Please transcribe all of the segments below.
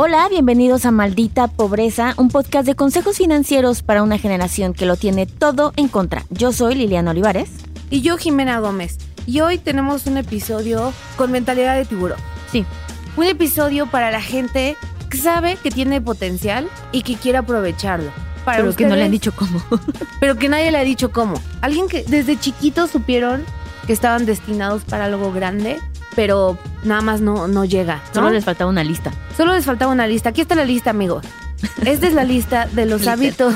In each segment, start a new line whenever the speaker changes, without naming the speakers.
Hola, bienvenidos a Maldita Pobreza, un podcast de consejos financieros para una generación que lo tiene todo en contra. Yo soy Liliana Olivares.
Y yo, Jimena Gómez. Y hoy tenemos un episodio con mentalidad de tiburón.
Sí.
Un episodio para la gente que sabe que tiene potencial y que quiere aprovecharlo. Para
Pero que no le han dicho cómo.
Pero que nadie le ha dicho cómo. Alguien que desde chiquitos supieron que estaban destinados para algo grande, pero nada más no, no llega. ¿no?
Solo les faltaba una lista.
Solo les faltaba una lista. Aquí está la lista, amigos. Esta es la lista de los hábitos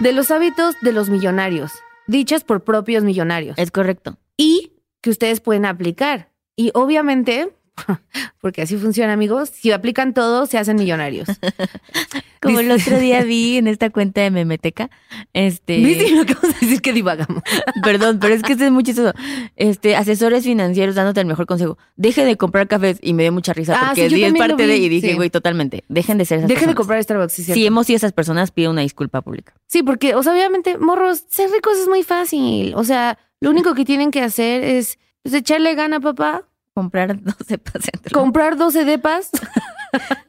de los hábitos de los millonarios, dichas por propios millonarios
Es correcto.
y que ustedes pueden aplicar. Y obviamente, porque así funciona, amigos, si aplican todo, se hacen millonarios.
Como el otro día vi en esta cuenta de Memeteca, este...
¿Viste lo que vamos a decir que divagamos?
Perdón, pero es que este es muy chistoso. Este, asesores financieros dándote el mejor consejo. Deje de comprar cafés y me dio mucha risa
Ah,
porque
sí, yo
di es parte de y dije,
sí.
güey, totalmente. Dejen de ser esas
Dejen de comprar Starbucks, sí,
Si hemos sido esas personas, pido una disculpa pública.
Sí, porque, o sea, obviamente, morros, ser ricos es muy fácil. O sea, lo único que tienen que hacer es pues, echarle gana, papá,
Comprar 12 centros.
comprar 12 depas.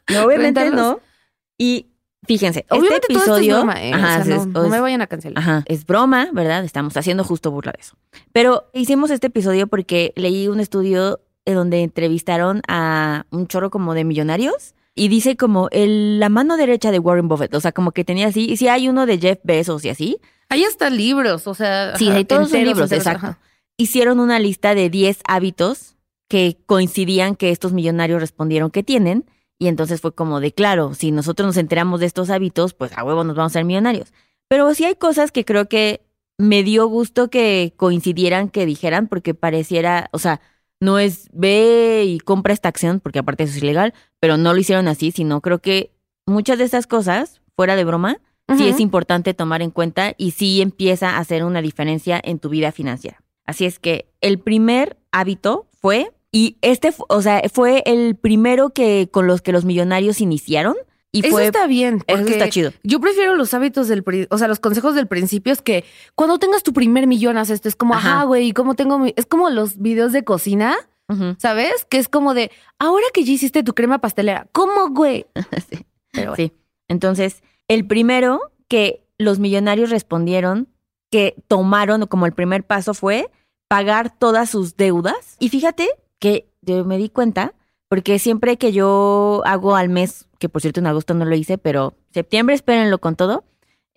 No, obviamente
rentarlos.
no. Y fíjense,
Obviamente
este
todo esto es
episodio
broma, ¿eh? O
ajá,
sea,
es-
no, no me vayan a cancelar.
ajá, es broma, ¿verdad? Estamos haciendo justo burla de eso. Pero hicimos este episodio porque leí un estudio en donde entrevistaron a un chorro como de millonarios y dice como el, la mano derecha de Warren Buffett, o sea, como que tenía así, y si hay uno de Jeff Bezos y así,
Hay hasta libros, o sea.
Sí, hay todos
enteros,
libros,
enteros,
exacto.
ajá.
hicieron una lista de 10 hábitos que coincidían que estos millonarios respondieron que tienen. Y entonces fue como de, claro, si nosotros nos enteramos de estos hábitos, pues a huevo nos vamos a ser millonarios. Pero sí hay cosas que creo que me dio gusto que coincidieran, que dijeran, porque pareciera, o sea, no es ve y compra esta acción, porque aparte eso es ilegal, pero no lo hicieron así, sino creo que muchas de estas cosas, fuera de broma, sí es importante tomar en cuenta y sí empieza a hacer una diferencia en tu vida financiera. Así es que el primer hábito fue, y este, o sea, fue el primero que con los que los millonarios iniciaron y
Eso
fue,
está bien.
eso está chido.
Yo prefiero los hábitos del, o sea, los consejos del principio es que cuando tengas tu primer millón, haz esto. Es como,
Ajá.
güey, ¿cómo tengo mi-?" Es como los videos de cocina. ¿sabes? Que es como de, ahora que ya hiciste tu crema pastelera, ¿cómo, güey?
Sí.
Pero bueno.
Sí. Entonces, el primero que los millonarios respondieron que tomaron como el primer paso fue pagar todas sus deudas. Y fíjate que yo me di cuenta, porque siempre que yo hago al mes, que por cierto en agosto no lo hice, pero septiembre espérenlo con todo,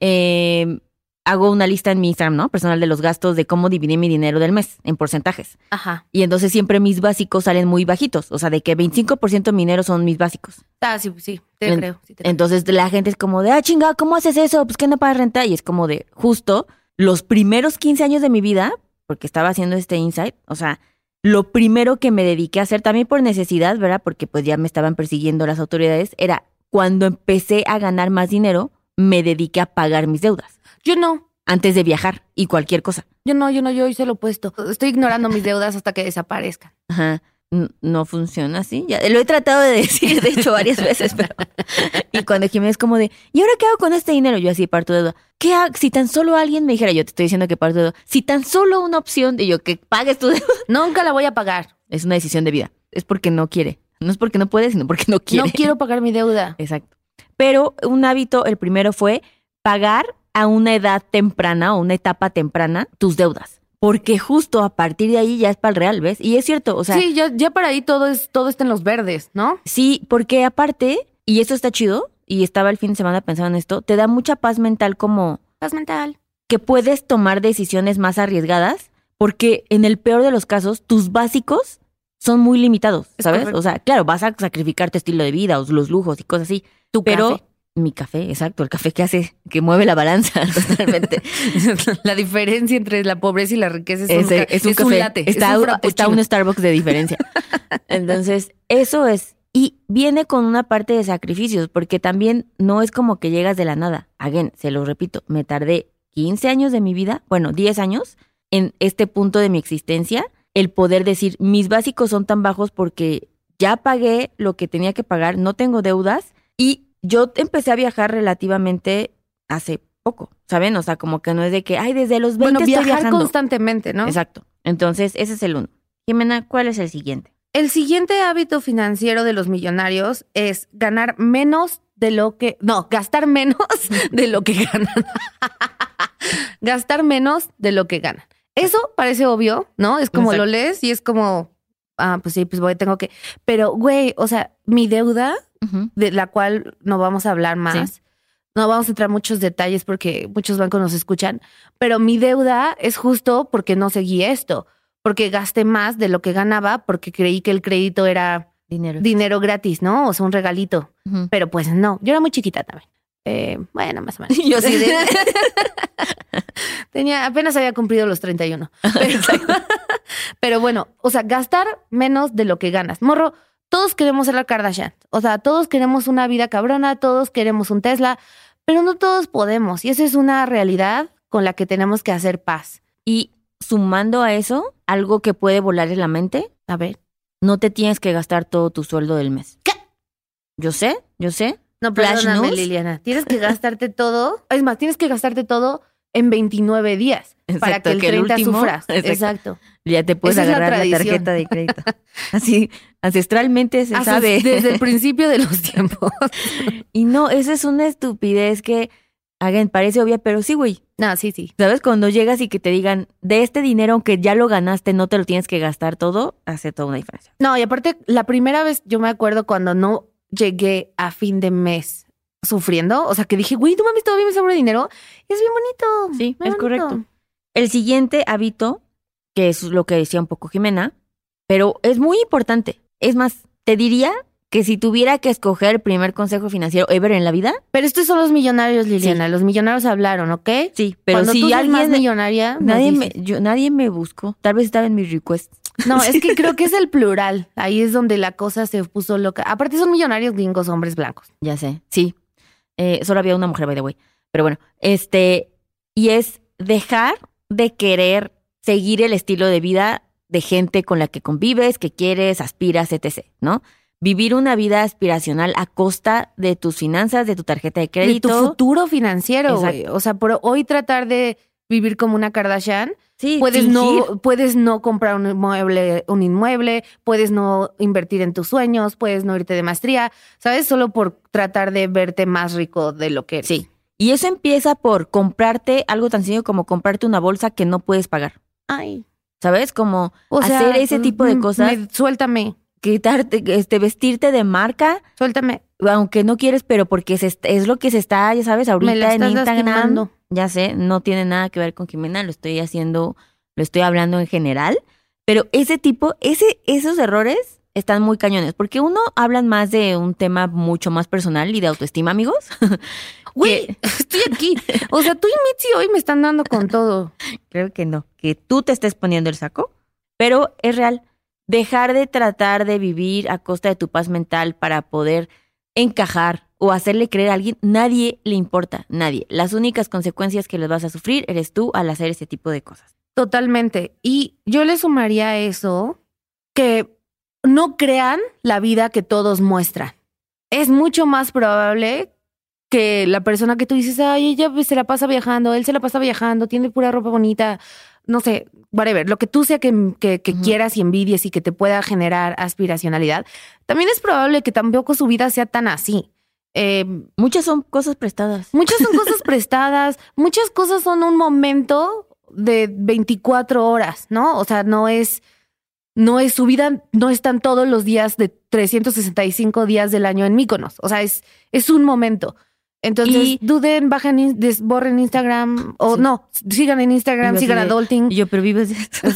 eh, hago una lista en mi Instagram, ¿no? Personal de los gastos de cómo dividir mi dinero del mes en porcentajes.
Ajá.
Y entonces siempre mis básicos salen muy bajitos, o sea, de que 25% de mi dinero son mis básicos.
Ah, sí, sí, te
En-
creo. sí te creo.
Entonces la gente es como de, ah, chinga, ¿cómo haces eso? Pues que no pagas renta. Y es como de, justo los primeros 15 años de mi vida, porque estaba haciendo este insight, o sea, lo primero que me dediqué a hacer, también por necesidad, ¿verdad? Porque pues ya me estaban persiguiendo las autoridades, era cuando empecé a ganar más dinero, me dediqué a pagar mis deudas
Yo no.
antes de viajar y cualquier cosa.
Yo no, yo no, yo hice lo opuesto. Estoy ignorando mis deudas hasta que desaparezcan.
Ajá. No funciona así. Ya, lo he tratado de decir, de hecho, varias veces, pero. Y cuando Jiménez es como de, ¿y ahora qué hago con este dinero? Yo así parto de duda. ¿Qué hago? Si tan solo alguien me dijera, yo te estoy diciendo que parto de duda. Si tan solo una opción de yo que pagues tu deuda,
Nunca la voy a pagar.
es una decisión de vida. Es porque no quiere. No es porque no puede, sino porque no quiere.
No quiero pagar mi deuda.
Exacto. Pero un hábito, el primero fue pagar a una edad temprana o una etapa temprana tus deudas. Porque justo a partir de ahí ya es para el real, ¿ves? Y es cierto, o sea,
sí, ya, ya para ahí todo es, todo está en los verdes, ¿no?
Sí, porque aparte, y esto está chido, y estaba el fin de semana pensando en esto, te da mucha paz mental como
Paz mental.
que puedes tomar decisiones más arriesgadas, porque en el peor de los casos, tus básicos son muy limitados,
Es
¿sabes? O sea, claro, vas a sacrificar tu estilo de vida, o los lujos y cosas así.
Tu
pero
café.
Mi café, exacto, el café que hace, que mueve la balanza totalmente.
la diferencia entre la pobreza y la riqueza es, un,
es un café.
latte.
Está,
es un
está un Starbucks de diferencia. Entonces, eso es. Y viene con una parte de sacrificios, porque también no es como que llegas de la nada. Again, se lo repito, me tardé 15 años de mi vida, bueno, 10 años, en este punto de mi existencia, el poder decir, mis básicos son tan bajos porque ya pagué lo que tenía que pagar, no tengo deudas y yo empecé a viajar relativamente hace poco, ¿saben? O sea, como que no es de que, ay, desde los 20
Bueno,
estoy
viajar
viajando.
constantemente, ¿no?
Exacto. Entonces, ese es el uno. Jimena, ¿cuál es el siguiente?
El siguiente hábito financiero de los millonarios es ganar menos de lo que, no, gastar menos de lo que ganan. gastar menos de lo que ganan. Eso parece obvio, ¿no? Es como
Exacto.
lo lees y es como, ah, pues sí, pues voy, tengo que. Pero, güey, o sea, mi deuda, De la cual no vamos a hablar más, no vamos a entrar en muchos detalles porque muchos bancos nos escuchan, pero mi deuda es justo porque no seguí esto, porque gasté más de lo que ganaba porque creí que el crédito era
Dinero.
dinero gratis, ¿no? O sea, un regalito. Pero pues no, yo era muy chiquita también. Eh, bueno, más o menos.
Yo sí de-
Tenía, apenas había cumplido los 31. Pero, pero bueno, o sea, gastar menos de lo que ganas. Morro, todos queremos ser la Kardashian. O sea, todos queremos una vida cabrona, todos queremos un Tesla, pero no todos podemos. Y esa es una realidad con la que tenemos que hacer paz.
Y sumando a eso, algo que puede volar en la mente,
A ver.
no te tienes que gastar todo tu sueldo del mes.
¿Qué?
Yo sé, yo sé.
No, perdóname. Liliana. Tienes que gastarte todo. Es más, tienes que gastarte todo en 29 días para
Exacto,
que el
que el
30
último-
sufras.
Exacto.
Exacto.
Ya te puedes
Esa es la
agarrar la, tarjeta de crédito. Así, ancestralmente se sabe.
Desde el principio de los tiempos.
Y no, esa es una estupidez que, again, parece obvia, pero sí, güey.
No, sí, sí.
¿Sabes? Cuando llegas y que te digan, de este dinero, aunque ya lo ganaste, no te lo tienes que gastar todo, hace toda una diferencia.
No, y aparte, la primera vez yo me acuerdo cuando no llegué a fin de mes sufriendo, o sea, que dije, güey, tú mames, todavía me sobra dinero. Es bien bonito.
Sí, es
bonito.
correcto. El siguiente hábito, que es lo que decía un poco Jimena, pero es muy importante. Es más, te diría que si tuviera que escoger el primer consejo financiero ever en la vida,
Pero estos son los millonarios, Liliana. Los millonarios hablaron, ¿ok?
sí, pero
Cuando
si
tú seas más
alguien
millonaria,
nadie me, yo, nadie me buscó, tal vez estaba en mis requests.
No, es que creo que es el plural. Ahí es donde la cosa se puso loca. Aparte son millonarios gringos, hombres blancos.
Ya sé, sí. Eh, solo había una mujer, by the way. Pero bueno, este, y es dejar de querer seguir el estilo de vida de gente con la que convives, que quieres, aspiras, etc., ¿no? Vivir una vida aspiracional a costa de tus finanzas, de tu tarjeta de
De tu
crédito.
futuro financiero, güey. O sea, por hoy tratar de vivir como una Kardashian,
Sí,
puedes
fingir.
no, puedes no comprar un inmueble, un inmueble, puedes no invertir en tus sueños, puedes no irte de maestría, ¿sabes? Solo por tratar de verte más rico de lo que eres.
Sí. Y eso empieza por comprarte algo tan sencillo como comprarte una bolsa que no puedes pagar.
Ay.
¿Sabes? Como
O sea,
hacer ese tipo de
mm,
cosas,
me- suéltame,
quitarte, este, vestirte de marca
suéltame.
aunque no quieres, pero porque se es lo que se está, ya sabes, ahorita
Me la
en Instagram.
lastimando.
Ya sé, no tiene nada que ver con Jimena, lo estoy haciendo, lo estoy hablando en general. Pero ese tipo, ese, esos errores están muy cañones, porque uno hablan más de un tema mucho más personal y de autoestima, amigos.
Güey, estoy aquí. O sea, tú y Mitzi hoy me están dando con todo.
Creo que no, que tú te estés poniendo el saco, pero es real. Dejar de tratar de vivir a costa de tu paz mental para poder encajar o hacerle creer a alguien, nadie le importa, nadie. Las únicas consecuencias que les vas a sufrir eres tú al hacer ese tipo de cosas.
Totalmente. Y yo le sumaría a eso que no crean la vida que todos muestran. Es mucho más probable que la persona que tú dices, ay, ella se la pasa viajando, él se la pasa viajando, tiene pura ropa bonita, no sé, whatever, lo que tú sea que, que- que
Ujú.
quieras y envidies y que te pueda generar aspiracionalidad, también es probable que tampoco su vida sea tan así. Eh,
Muchas son cosas prestadas.
Muchas son cosas prestadas, muchas cosas son un momento de 24 horas, ¿no? O sea, no es, no es su vida, no están todos los días de 365 días del año en Míconos. O sea, es, es un momento. Entonces,
Y-
duden, bajen, borren Instagram, o
Sí.
no, sigan en Instagram, sigan a
Y yo, pero vives de esto.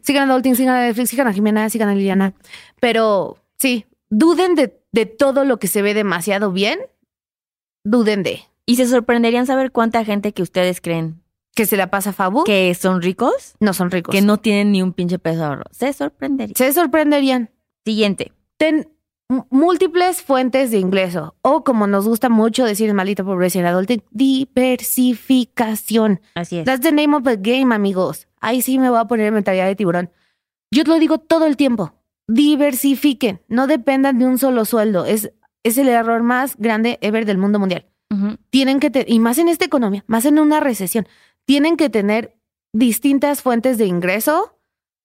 sigan a Adulting, sigan a Netflix, sigan a Jimena, sigan a Liliana. Pero sí, duden de, de todo lo que se ve demasiado bien, duden de
y se sorprenderían saber cuánta gente que ustedes creen
que se la pasa Fabu,
que son ricos,
no son ricos.
que no tienen ni un pinche peso de ahorro. Se sorprenderían.
Se sorprenderían.
Siguiente.
Ten múltiples fuentes de ingreso o como nos gusta mucho decir en Maldita Pobreza en Adulting, diversificación.
Así es.
That's the name of the game, amigos. Ahí sí me voy a poner en mentalidad de tiburón. Yo te lo digo todo el tiempo. Diversifiquen. No dependan de un solo sueldo. Es, es el error más grande ever del mundo mundial.
Ujú.
Tienen que, y más en esta economía, más en una recesión, tienen que tener distintas fuentes de ingreso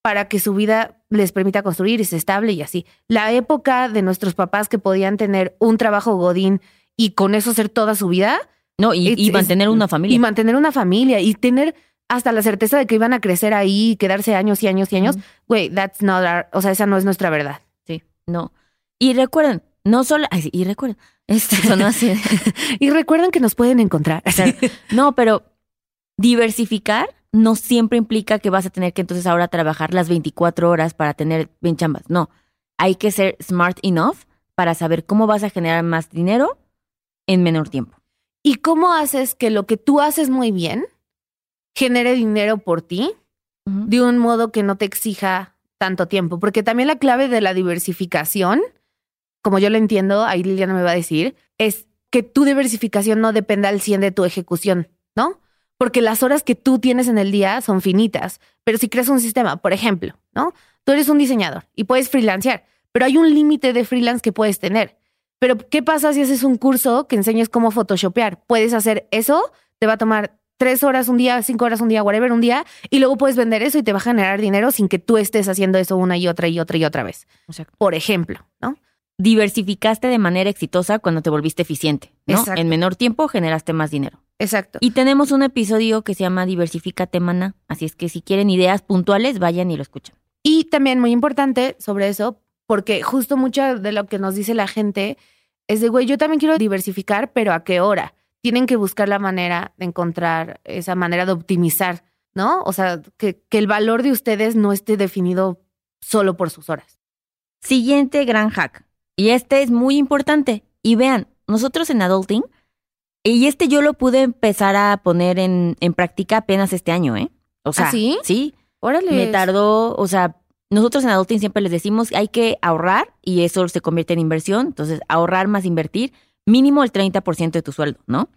para que su vida les permita construir y se estable y así. La época de nuestros papás que podían tener un trabajo godín y con eso hacer toda su vida.
No, y,
Es-
y
es-
mantener una familia.
Y mantener una familia y tener hasta la certeza de que iban a crecer ahí y quedarse años y años y años. Güey, that's not our- o sea, esa no es nuestra verdad.
Sí, no. Y recuerden, no solo, ay, y recuerden, esto sonó así.
Y recuerden que nos pueden encontrar.
Claro. No, pero diversificar no siempre implica que vas a tener que entonces ahora trabajar las 24 horas para tener bien chambas. No, hay que ser smart enough para saber cómo vas a generar más dinero en menor tiempo.
¿Y cómo haces que lo que tú haces muy bien genere dinero por ti de un modo que no te exija tanto tiempo? Porque también la clave de la diversificación, como yo lo entiendo, ahí Liliana me va a decir, es que tu diversificación no dependa al 100 de tu ejecución, ¿no? Porque las horas que tú tienes en el día son finitas, pero si creas un sistema, por ejemplo, ¿no? Tú eres un diseñador y puedes freelancear, pero hay un límite de freelance que puedes tener. Pero, ¿qué pasa si haces un curso que enseñes cómo photoshopear? Puedes hacer eso, te va a tomar tres horas un día, cinco horas un día, whatever un día, y luego puedes vender eso y te va a generar dinero sin que tú estés haciendo eso una y otra y otra y otra vez. Por ejemplo, ¿no?
Diversificaste de manera exitosa cuando te volviste eficiente, ¿no?
Exacto.
En menor tiempo generaste más dinero.
Exacto.
Y tenemos un episodio que se llama Diversifícate, mana. Así es que si quieren ideas puntuales, vayan y lo escuchan.
Y también muy importante sobre eso, porque justo mucho de lo que nos dice la gente es de, güey, yo también quiero diversificar, pero ¿a qué hora? Tienen que buscar la manera de encontrar esa manera de optimizar, ¿no? O sea, que, que el valor de ustedes no esté definido solo por sus horas.
Siguiente gran hack. Y este es muy importante. Y vean, nosotros en Adulting, y este yo lo pude empezar a poner en, en práctica apenas este año, ¿eh? O sea,
¿Ah, sí?
Sí,
Órale.
me tardó, o sea, nosotros en Adulting siempre les decimos hay que ahorrar y eso se convierte en inversión. Entonces, ahorrar más invertir, mínimo el 30% de tu sueldo, ¿no?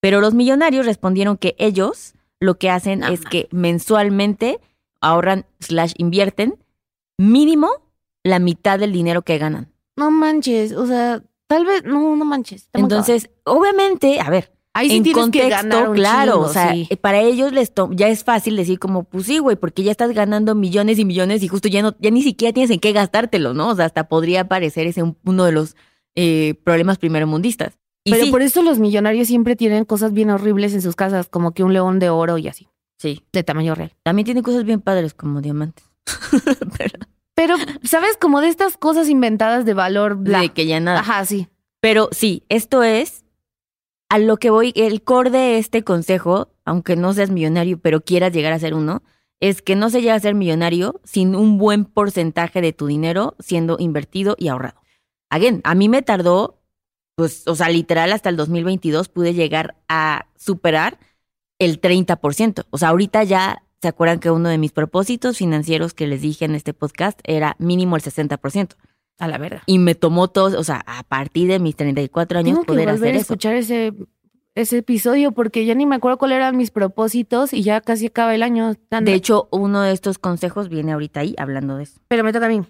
Pero los millonarios respondieron que ellos lo que hacen es que mensualmente ahorran slash invierten mínimo la mitad del dinero que ganan.
No manches, o sea, tal vez, no, no manches.
Entonces, obviamente, a ver,
ahí sí
en
tienes
contexto,
que ganar un
claro, o sea,
sí.
para ellos les to- ya es fácil decir como, pues sí, güey, porque ya estás ganando millones y millones y justo ya no, ya ni siquiera tienes en qué gastártelo, ¿no? O sea, hasta podría parecer ese un- uno de los eh, problemas primermundistas. Y
Pero
sí,
por eso los millonarios siempre tienen cosas bien horribles en sus casas, como que un león de oro y así,
sí,
de tamaño real.
también tiene cosas bien padres como diamantes. Pero,
Pero, ¿sabes? Como de estas cosas inventadas de valor, bla.
de que ya nada.
Ajá, sí.
Pero sí, esto es a lo que voy, el core de este consejo, aunque no seas millonario, pero quieras llegar a ser uno, es que no se llega a ser millonario sin un buen porcentaje de tu dinero siendo invertido y ahorrado. Again, a mí me tardó, pues, o sea, literal hasta el 2022 pude llegar a superar el 30%. O sea, ahorita ya se acuerdan que uno de mis propósitos financieros que les dije en este podcast era mínimo el 60%.
A la verga.
Y me tomó todo, o sea, a partir de mis 34 años
Tengo que
poder
volver
hacer
a
eso.
escuchar ese, ese episodio porque ya ni me acuerdo cuáles eran mis propósitos y ya casi acaba el año. Anda.
De hecho, uno de estos consejos viene ahorita ahí hablando de eso.
Pero me toca a mí.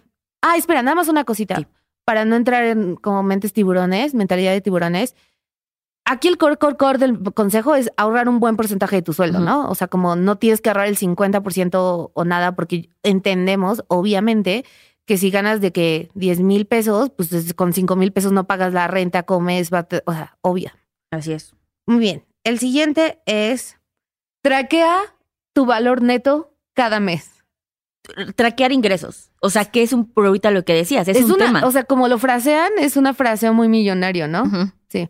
Ah, espera, nada más una cosita.
Sí.
Para no entrar en como mentes tiburones, mentalidad de tiburones. Aquí el core, core, core del consejo es ahorrar un buen porcentaje de tu sueldo. ¿no? O sea, como no tienes que ahorrar el 50% o nada, porque entendemos, obviamente, que si ganas de que 10 mil pesos, pues es- con 5 mil pesos no pagas la renta, comes, va te- o sea, obvia.
Así es.
Muy bien. El siguiente es traquea tu valor neto cada mes.
Traquear ingresos. O sea, que es un pero ahorita lo que decías, es, un
una,
tema.
o sea, como lo frasean, es una fraseo muy millonario, ¿no? Sí.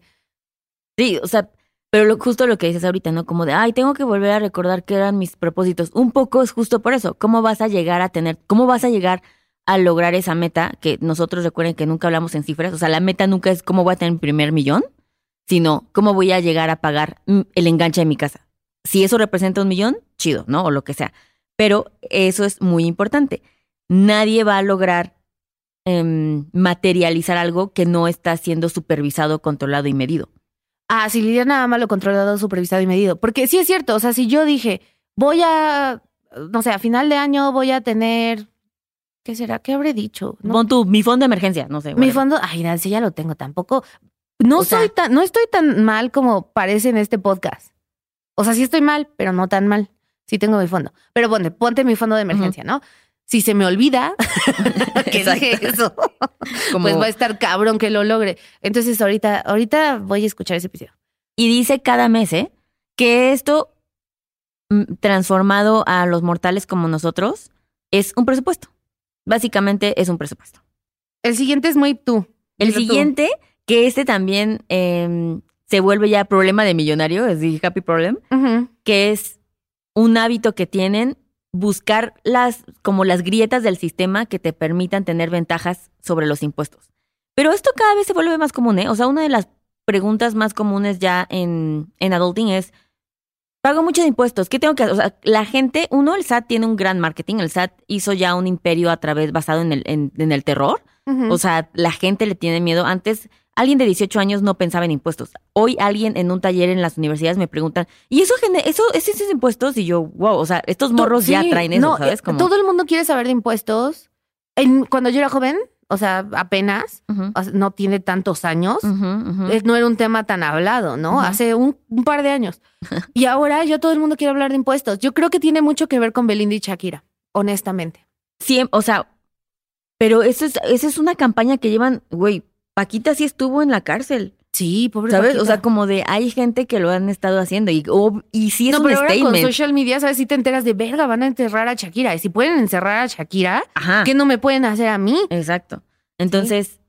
Sí, o sea, pero justo lo que dices ahorita, ¿no? Como de, ay, tengo que volver a recordar que eran mis propósitos. Un poco es justo por eso. ¿Cómo vas a llegar a tener, cómo vas a llegar a lograr esa meta? Que nosotros recuerden que nunca hablamos en cifras. O sea, la meta nunca es cómo voy a tener mi primer millón, sino cómo voy a llegar a pagar el enganche de mi casa. Si eso representa un millón, chido, ¿no? O lo que sea. Pero eso es muy importante. Nadie va a lograr em, materializar algo que no está siendo supervisado, controlado y medido.
Ah, si Lidia nada más lo controlado, supervisado y medido. Porque sí es cierto, o sea, si yo dije, voy a, no sé, a final de año voy a tener, ¿qué será? ¿Qué habré dicho? No,
Pon tu, mi fondo de emergencia, no sé.
mi
whatever.
fondo, ay, Nancy, ya lo tengo tampoco. No
O sea-
soy tan, no estoy tan mal como parece en este podcast. O sea, sí estoy mal, pero no tan mal. Sí tengo mi fondo. Pero ponte, ponte mi fondo de emergencia, ¿no? Si se me olvida que dije eso,
Como-
pues va a estar cabrón que lo logre. Entonces ahorita, ahorita voy a escuchar ese episodio.
Y dice cada mes, ¿eh? Que esto mm, transformado a los mortales como nosotros es un presupuesto. Básicamente es un presupuesto.
El siguiente es muy tú.
El
tú.
siguiente, que este también em, se vuelve ya problema de millonario, es the happy problem, que es un hábito que tienen buscar las como las grietas del sistema que te permitan tener ventajas sobre los impuestos. Pero esto cada vez se vuelve más común, ¿eh? O sea, una de las preguntas más comunes ya en, en adulting es, pago muchos impuestos, ¿qué tengo que hacer? O sea, la gente, uno, el SAT tiene un gran marketing, el SAT hizo ya un imperio a través basado en el, en- en el terror, o sea, la gente le tiene miedo. Antes, alguien de 18 años no pensaba en impuestos. Hoy alguien en un taller en las universidades me preguntan, ¿y eso, eso, es esos impuestos? Y yo, wow, o sea, estos morros ya
Sí,
traen eso,
no,
¿sabes?
eh,
Como,
Todo el mundo quiere saber de impuestos. En- cuando yo era joven, o sea, apenas, no tiene tantos años, eh, no era un tema tan hablado, ¿no? Hace un, un par de años. Y ahora ya todo el mundo quiere hablar de impuestos. Yo creo que tiene mucho que ver con Belinda y Shakira, honestamente.
Siem- o sea, pero eso es, esa es una campaña que llevan, güey, Paquita sí estuvo en la cárcel,
Sí, pobre
¿sabes?
Paquita.
O sea, como de, hay gente que lo han estado haciendo y, o- y sí es
no,
un
pero ahora con social media, ¿sabes? Si te enteras de verga, van a enterrar a Shakira. Y si pueden encerrar a Shakira,
Ajá.
¿qué no me pueden hacer a mí?
Exacto. Entonces,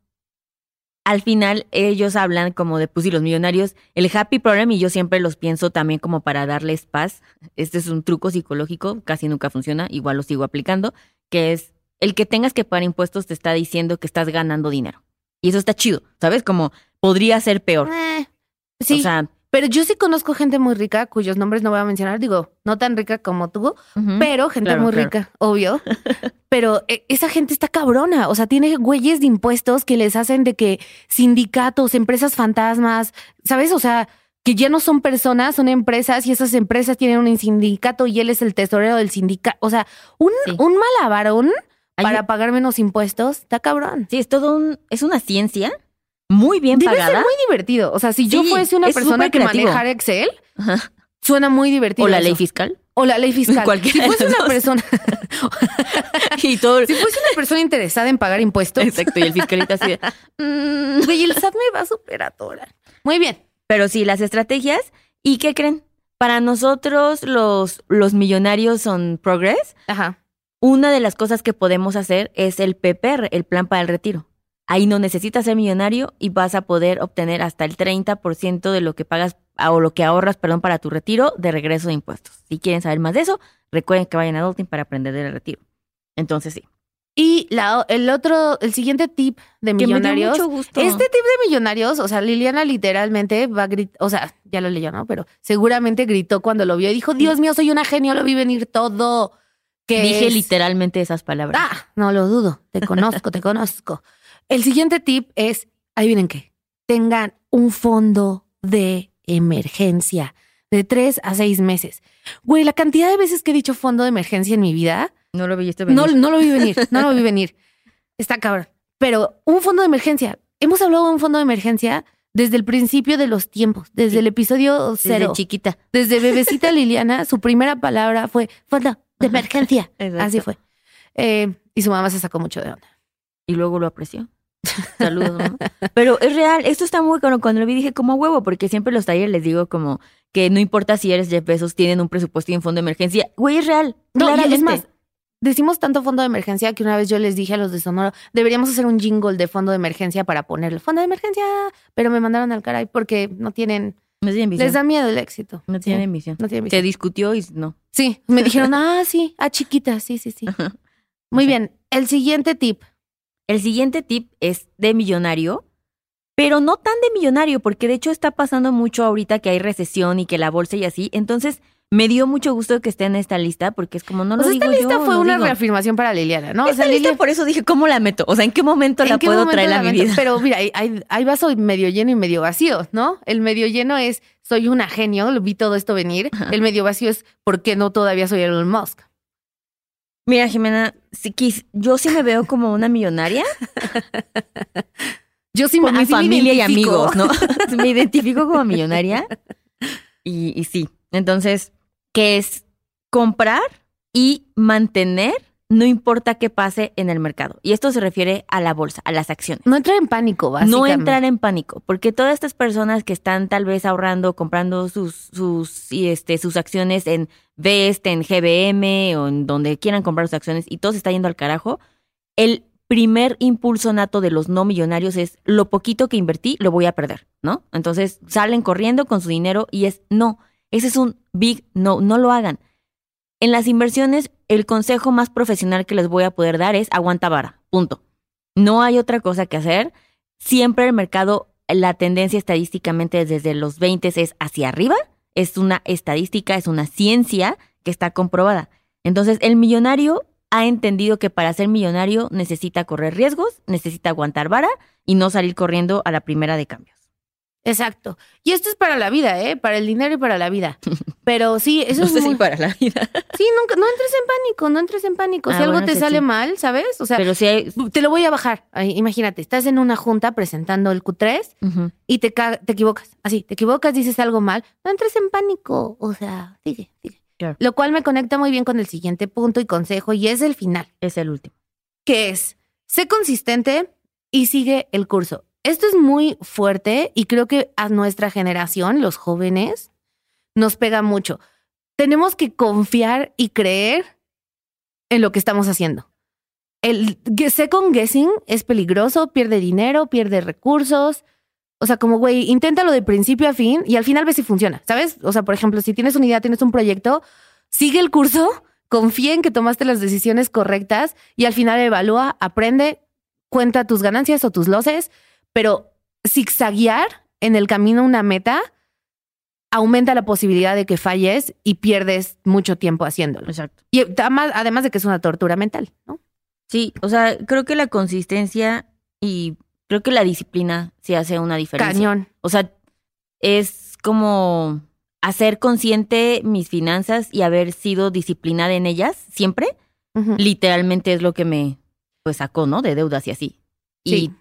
al final ellos hablan como de, pues sí, los millonarios, el happy problem, y yo siempre los pienso también como para darles paz. Este es un truco psicológico, casi nunca funciona, igual lo sigo aplicando, que es el que tengas que pagar impuestos te está diciendo que estás ganando dinero. Y eso está chido, ¿sabes? Como podría ser peor.
Eh, sí,
O sea,
pero yo sí conozco gente muy rica cuyos nombres no voy a mencionar. Digo, no tan rica como tú, pero gente
claro,
muy
claro.
rica, obvio. pero eh, esa gente está cabrona. O sea, tiene güeyes de impuestos que les hacen de que sindicatos, empresas fantasmas, ¿sabes? O sea, que ya no son personas, son empresas y esas empresas tienen un sindicato y él es el tesorero del sindicato. O sea, un,
Sí.
un malabarón Para pagar menos impuestos, está cabrón.
Sí, es todo un, es una ciencia muy bien
Debe
pagada.
ser muy divertido. O sea, si yo fuese una persona que manejara Excel,
Ajá.
suena muy divertido.
O la
eso.
ley fiscal.
O la ley fiscal.
Cualquiera
si fuese una
dos.
persona,
y todo.
si fuese una persona interesada en pagar impuestos,
Exacto, y el fiscalito así de, "Mm".
güey, el SAT me va a superar. Muy bien.
Pero sí, las estrategias. ¿Y qué creen? Para nosotros, los, los millonarios son progress.
Ajá.
Una de las cosas que podemos hacer es el PPR, el plan para el retiro. Ahí no necesitas ser millonario y vas a poder obtener hasta el 30% de lo que pagas o lo que ahorras, perdón, para tu retiro de regreso de impuestos. Si quieren saber más de eso, recuerden que vayan a Adulting para aprender del retiro. Entonces sí.
Y la, el otro, el siguiente tip de
Que me dio
millonarios.
mucho gusto.
Este tip de millonarios, o sea, Liliana literalmente va a gritar, o sea, ya lo leyó, ¿no? Pero seguramente gritó cuando lo vio y dijo, Dios mío, soy una genio, lo vi venir todo. Que
Dije
es-
literalmente esas palabras.
Ah, no lo dudo. Te conozco, te conozco. El siguiente tip es, adivinen qué, tengan un fondo de emergencia de tres a seis meses. Güey, la cantidad de veces que he dicho fondo de emergencia en mi vida,
No lo viste
no,
venir.
no lo vi venir, no lo vi venir. Está cabrón. Pero un fondo de emergencia, hemos hablado de un fondo de emergencia desde el principio de los tiempos, desde el episodio
Desde
cero.
chiquita.
Desde bebecita Liliana, su primera palabra fue fondo de emergencia. Así fue. Eh, y su mamá se sacó mucho de onda.
Y luego lo apreció. Saludos, mamá. Pero es real, esto está muy cuando, cuando lo vi dije como huevo, porque siempre los talleres les digo como que no importa si eres Jeff Bezos, tienen un presupuesto y un fondo de emergencia. Güey, es real.
No,
claramente.
es más, decimos tanto fondo de emergencia que una vez yo les dije a los de Sonoro, deberíamos hacer un jingle de fondo de emergencia para ponerle fondo de emergencia, pero me mandaron al caray porque no tienen,
no tienen visión.
les da miedo el éxito.
no
Sí,
tienen visión.
no tienen
Se
visión.
discutió y no.
Sí, me dijeron, ah, sí, ah, chiquita, sí, sí, sí. Muy bien, el siguiente tip.
El siguiente tip es de millonario, pero no tan de millonario, porque de hecho está pasando mucho ahorita que hay recesión y que la bolsa y así. Entonces, me dio mucho gusto que esté en esta lista, porque es como no
O
lo
sea,
digo
esta lista
yo,
fue una
digo.
reafirmación para Liliana, ¿no? O
Esta
sea,
lista por eso dije, ¿cómo la meto? O sea, ¿en qué momento la
¿En qué
puedo
momento
traer
la
a mi vida?
Pero mira, hay, hay, hay vaso medio lleno y medio vacío, ¿no? El medio lleno es soy una genio, lo vi todo esto venir. El medio vacío es ¿por qué no todavía soy Elon Musk?
Mira, Jimena, si quis- yo sí me veo como una millonaria
Yo sí me
mi
me
familia y amigos, ¿no? me identifico como millonaria y, y sí. Entonces, que es comprar y mantener no importa qué pase en el mercado. Y esto se refiere a la bolsa, a las acciones.
No entrar en pánico,
No
básicamente.
entrar en pánico, porque todas estas personas que están tal vez ahorrando, comprando sus, sus, y este, sus acciones en Vest, en GBM o en donde quieran comprar sus acciones y todo se está yendo al carajo, el primer impulso nato de los no millonarios es lo poquito que invertí lo voy a perder, ¿no? Entonces salen corriendo con su dinero y es no, ese es un big no, no lo hagan. En las inversiones, el consejo más profesional que les voy a poder dar es aguanta vara, punto. No hay otra cosa que hacer. Siempre el mercado, la tendencia estadísticamente desde los 20 es hacia arriba. Es una estadística, es una ciencia que está comprobada. Entonces, el millonario ha entendido que para ser millonario necesita correr riesgos, necesita aguantar vara y no salir corriendo a la primera de cambios.
Exacto. Y esto es para la vida, ¿eh? Para el dinero y para la vida. Pero sí, eso
no
es
sé
muy...
si para la vida.
Sí, nunca, no entres en pánico, no entres en pánico.
Ah,
si algo
bueno,
te sale
sí.
mal, ¿sabes? O sea,
Pero sí hay...
te lo voy a bajar. Ay, imagínate, estás en una junta presentando el Q3
Ujú.
y te, te equivocas. Así, te equivocas, dices algo mal. No entres en pánico. O sea, sigue, sigue.
Claro.
Lo cual me conecta muy bien con el siguiente punto y consejo y es el final.
Es el último.
que es, sé consistente y sigue el curso. Esto es muy fuerte y creo que a nuestra generación, los jóvenes, nos pega mucho. Tenemos que confiar y creer en lo que estamos haciendo. El second guessing es peligroso, pierde dinero, pierde recursos. O sea, como, güey, inténtalo de principio a fin y al final ve si funciona, ¿sabes? O sea, por ejemplo, si tienes una idea, tienes un proyecto, sigue el curso, confía en que tomaste las decisiones correctas y al final evalúa, aprende, cuenta tus ganancias o tus losses, pero zigzaguear en el camino a una meta aumenta la posibilidad de que falles y pierdes mucho tiempo haciéndolo.
Exacto.
Y además, además de que es una tortura mental, ¿no?
Sí, o sea, creo que la consistencia y creo que la disciplina sí hace una diferencia.
Cañón.
O sea, es como hacer consciente mis finanzas y haber sido disciplinada en ellas siempre, literalmente es lo que me pues sacó, ¿no? De deudas y así.
Sí.
Y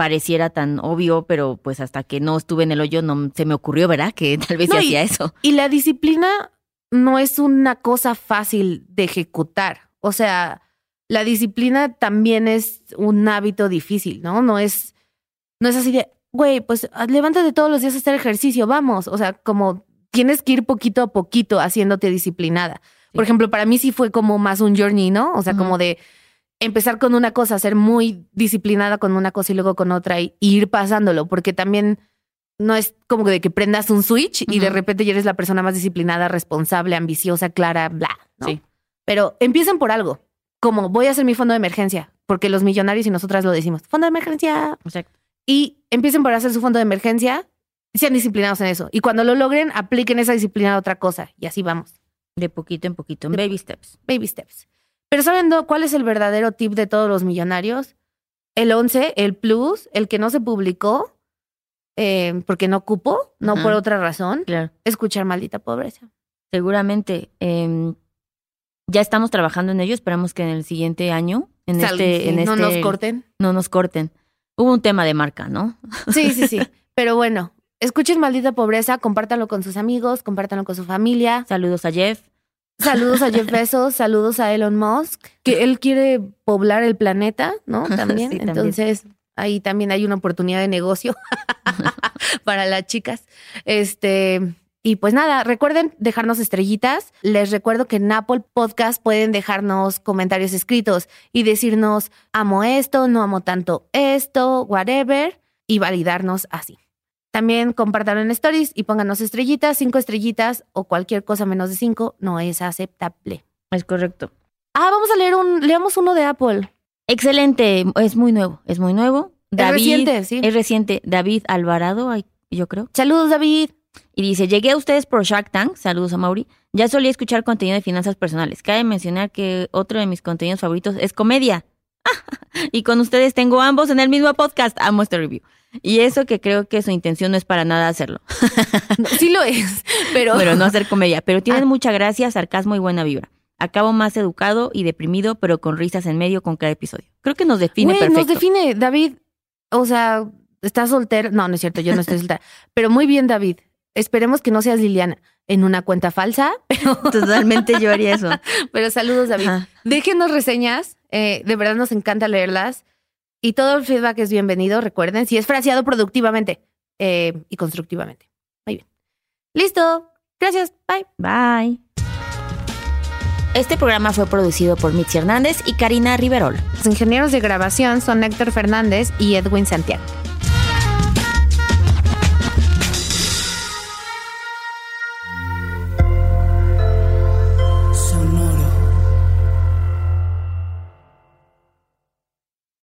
pareciera tan obvio, pero pues hasta que no estuve en el hoyo no se me ocurrió, ¿verdad? Que tal vez
No,
se
y-
hacía eso.
Y la disciplina no es una cosa fácil de ejecutar. O sea, la disciplina también es un hábito difícil, ¿no? No es, no es así de, güey, pues levántate todos los días a hacer ejercicio, vamos. O sea, como tienes que ir poquito a poquito haciéndote disciplinada. Por ejemplo, para mí sí fue como más un journey, ¿no? O sea, como de empezar con una cosa, ser muy disciplinada con una cosa y luego con otra y, y ir pasándolo, porque también no es como de que prendas un switch y de repente ya eres la persona más disciplinada, responsable, ambiciosa, clara, bla. ¿no?
Sí.
Pero empiecen por algo, como voy a hacer mi fondo de emergencia, porque los millonarios y nosotras lo decimos, fondo de emergencia,
Exacto.
y empiecen por hacer su fondo de emergencia, sean disciplinados en eso. Y cuando lo logren, apliquen esa disciplina a otra cosa. Y así vamos.
De poquito en poquito, en baby steps.
Baby steps. Pero ¿saben cuál es el verdadero tip de todos los millonarios? El 11, el plus, el que no se publicó, eh, porque no cupo, no por otra razón,
Claro.
escuchar maldita pobreza.
Seguramente. eh, ya estamos trabajando en ello. Esperamos que en el siguiente año, en este,
sí,
en
no
este,
nos corten.
no nos corten. Hubo un tema de marca, ¿no?
Sí, sí, sí. Pero bueno, escuchen maldita pobreza, compártanlo con sus amigos, compártanlo con su familia.
Saludos a Jeff.
Saludos a Jeff Bezos, saludos a Elon Musk, que él quiere poblar el planeta, ¿no? También.
Sí, también.
Entonces, ahí también hay una oportunidad de negocio para las chicas. Este, y pues nada, recuerden dejarnos estrellitas. Les recuerdo que en Apple Podcast pueden dejarnos comentarios escritos y decirnos, amo esto, no amo tanto esto, whatever, y validarnos así. También compártanlo en stories y pónganos estrellitas, cinco estrellitas o cualquier cosa menos de cinco no es aceptable.
Es correcto.
Ah, vamos a leer un, leamos uno de Apple.
Excelente. Es muy nuevo. Es muy nuevo.
es reciente, sí.
Es reciente. David Alvarado, yo creo.
Saludos, David.
Y dice, llegué a ustedes por Shark Tank, saludos a Mauri. Ya solía escuchar contenido de finanzas personales. Cabe mencionar que otro de mis contenidos favoritos es comedia. y con ustedes tengo ambos en el mismo podcast. Amo este review. Y eso que creo que su intención no es para nada hacerlo.
No, sí lo es, pero,
Pero no hacer comedia. Pero tienen
Ah.
mucha gracia, sarcasmo y buena vibra. Acabo más educado y deprimido, pero con risas en medio con cada episodio. Creo que nos define
Güey,
perfecto.
nos define, David. O sea, estás soltero. No, no es cierto, yo no estoy soltera. Pero muy bien, David. Esperemos que no seas Liliana. en una cuenta falsa.
Totalmente yo haría eso.
Pero saludos, David.
Ajá.
Déjenos reseñas. eh, de verdad nos encanta leerlas. Y todo el feedback es bienvenido, recuerden, si es fraseado productivamente eh, y constructivamente. Muy bien. Listo. Gracias. Bye.
Bye. Este programa fue producido por Mitzi Hernández y Karina Riverol.
Los ingenieros de grabación son Héctor Fernández y Edwin Santiago.